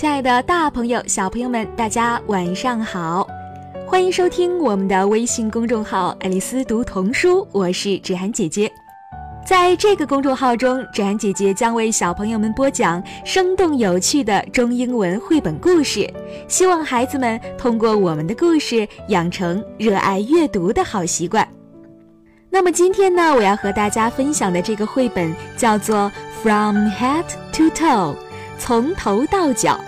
亲爱的大朋友、小朋友们，大家晚上好！欢迎收听我们的微信公众号“爱丽丝读童书”，我是芷涵姐姐。在这个公众号中，芷涵姐姐将为小朋友们播讲生动有趣的中英文绘本故事，希望孩子们通过我们的故事养成热爱阅读的好习惯。那么今天呢，我要和大家分享的这个绘本叫做《From Head to Toe》，从头到脚。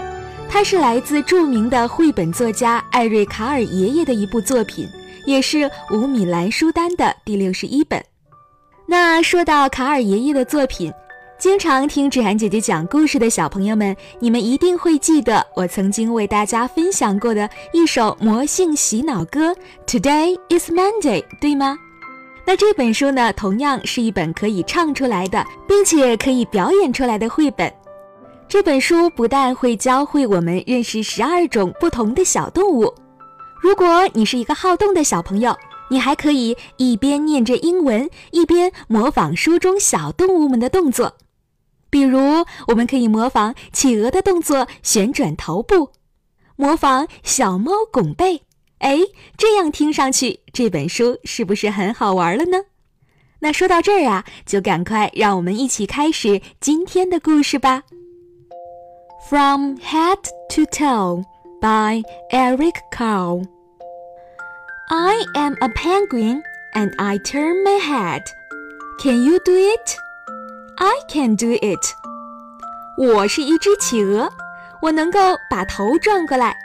它是来自著名的绘本作家艾瑞卡尔爷爷的一部作品，也是五米兰书单的第六十一本。那说到卡尔爷爷的作品，经常听芷涵姐姐讲故事的小朋友们，你们一定会记得我曾经为大家分享过的一首魔性洗脑歌《Today is Monday》，对吗？那这本书呢，同样是一本可以唱出来的，并且可以表演出来的绘本。这本书不但会教会我们认识十二种不同的小动物，如果你是一个好动的小朋友。你还可以一边念着英文，一边模仿书中小动物们的动作。比如，我们可以模仿企鹅的动作，旋转头部；模仿小猫拱背。哎，这样听上去，这本书是不是很好玩了呢？那说到这儿啊，就赶快让我们一起开始今天的故事吧。From Head to Toe by Eric Carle。I am a penguin and I turn my head. Can you do it? I can do it. 我是一只企鹅，我能够把头转过来。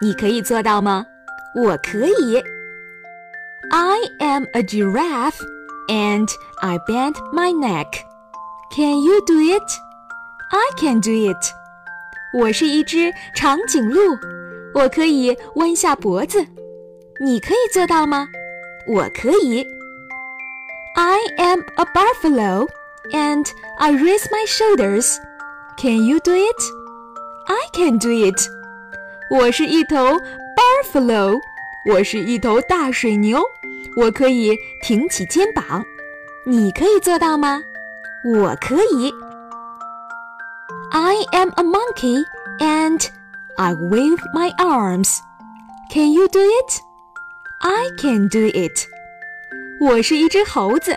你可以做到吗？我可以。I am a giraffe and I bend my neck. Can you do it? I can do it. 我是一只长颈鹿，我可以弯下脖子。你可以做到吗？我可以。I am a buffalo, and I raise my shoulders. Can you do it? I can do it. 我是一头 buffalo，我是一头大水牛，我可以挺起肩膀。你可以做到吗？我可以。I am a monkey, and I wave my arms. Can you do it? I can do it。我是一只猴子，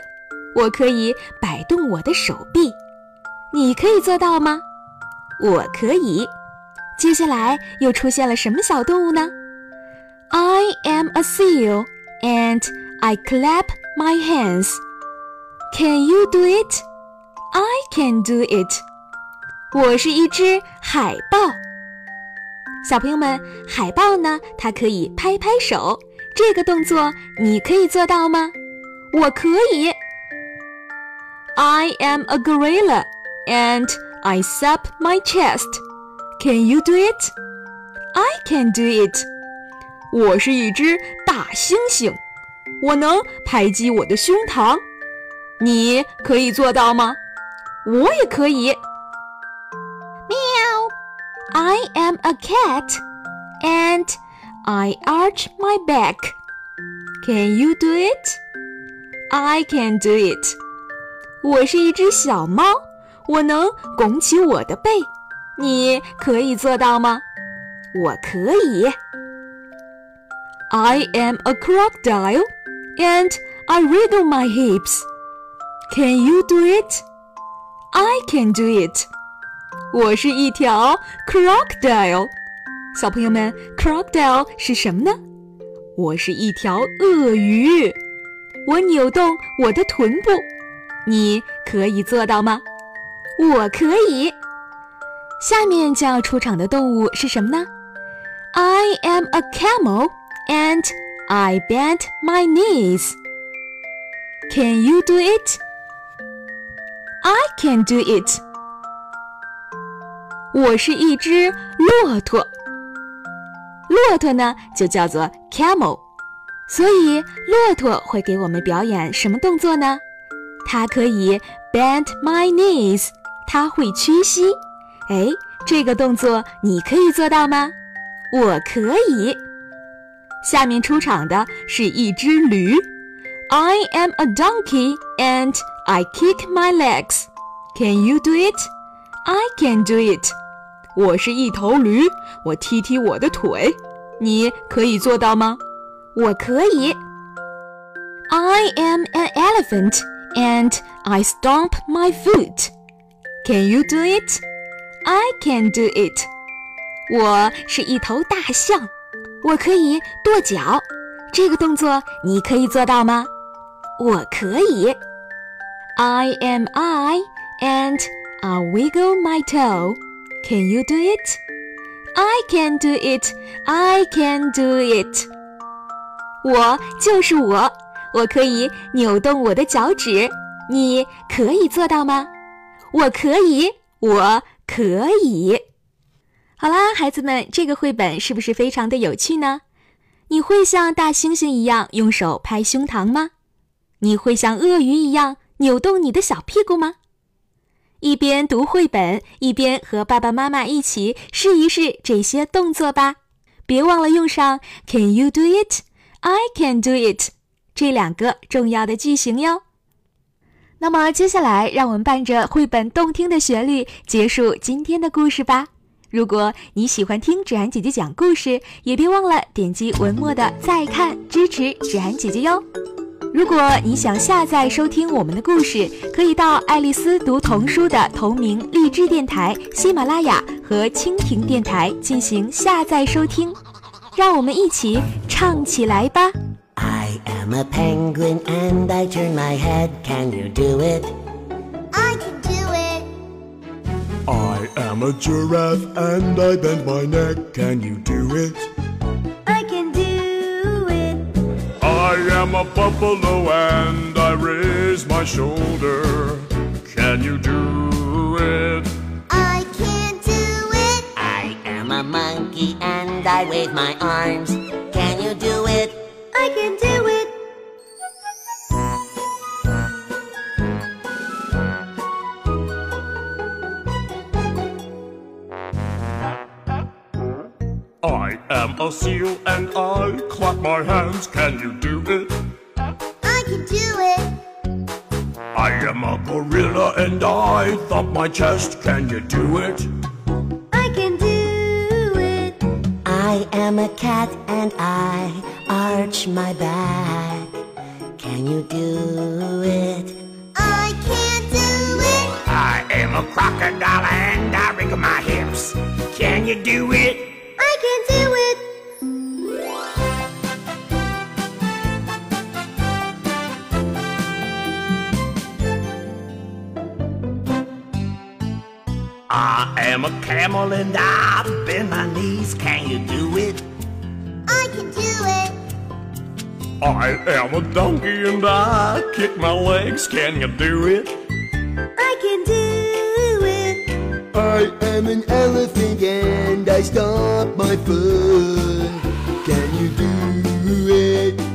我可以摆动我的手臂。你可以做到吗？我可以。接下来又出现了什么小动物呢？I am a seal and I clap my hands. Can you do it? I can do it. 我是一只海豹。小朋友们，海豹呢？它可以拍拍手。这个动作你可以做到吗？我可以。I am a gorilla and I sup my chest. Can you do it? I can do it. 我是一只大猩猩，我能拍击我的胸膛。你可以做到吗？我也可以。喵。I am a cat and I arch my back. Can you do it? I can do it. 我是一只小猫，我能拱起我的背。你可以做到吗？我可以。I am a crocodile, and I wriggle my hips. Can you do it? I can do it. 我是一条 crocodile。小朋友们，crocodile 是什么呢？我是一条鳄鱼，我扭动我的臀部，你可以做到吗？我可以。下面将要出场的动物是什么呢？I am a camel and I bend my knees. Can you do it? I can do it. 我是一只骆驼。骆驼呢，就叫做 camel，所以骆驼会给我们表演什么动作呢？它可以 bend my knees，它会屈膝。哎，这个动作你可以做到吗？我可以。下面出场的是一只驴，I am a donkey and I kick my legs. Can you do it? I can do it. 我是一头驴，我踢踢我的腿，你可以做到吗？我可以。I am an elephant and I stomp my foot. Can you do it? I can do it. 我是一头大象，我可以跺脚。这个动作你可以做到吗？我可以。I am I and I wiggle my toe. Can you do it? I can do it. I can do it. 我就是我，我可以扭动我的脚趾，你可以做到吗？我可以，我可以。好啦，孩子们，这个绘本是不是非常的有趣呢？你会像大猩猩一样用手拍胸膛吗？你会像鳄鱼一样扭动你的小屁股吗？一边读绘本，一边和爸爸妈妈一起试一试这些动作吧。别忘了用上 “Can you do it? I can do it” 这两个重要的句型哟。那么接下来，让我们伴着绘本动听的旋律结束今天的故事吧。如果你喜欢听芷涵姐姐讲故事，也别忘了点击文末的再看，支持芷涵姐姐哟。如果你想下载收听我们的故事，可以到爱丽丝读童书的同名励志电台、喜马拉雅和蜻蜓电台进行下载收听。让我们一起唱起来吧！I am a penguin and I turn my head. Can you do it? I can do it. I am a giraffe and I bend my neck. Can you do it? Am a buffalo and I raise my shoulder. Can you do it? I can do it. I am a monkey and I wave my arms. Can you do it? I can do it. A seal and I clap my hands. Can you do it? I can do it. I am a gorilla and I thump my chest. Can you do it? I can do it. I am a cat and I arch my back. Can you do it? I can't do it. I am a crocodile and I wriggle my hips. Can you do it? I am a camel and I bend my knees. Can you do it? I can do it. I am a donkey and I kick my legs. Can you do it? I can do it. I am an elephant and I stomp my foot. Can you do it?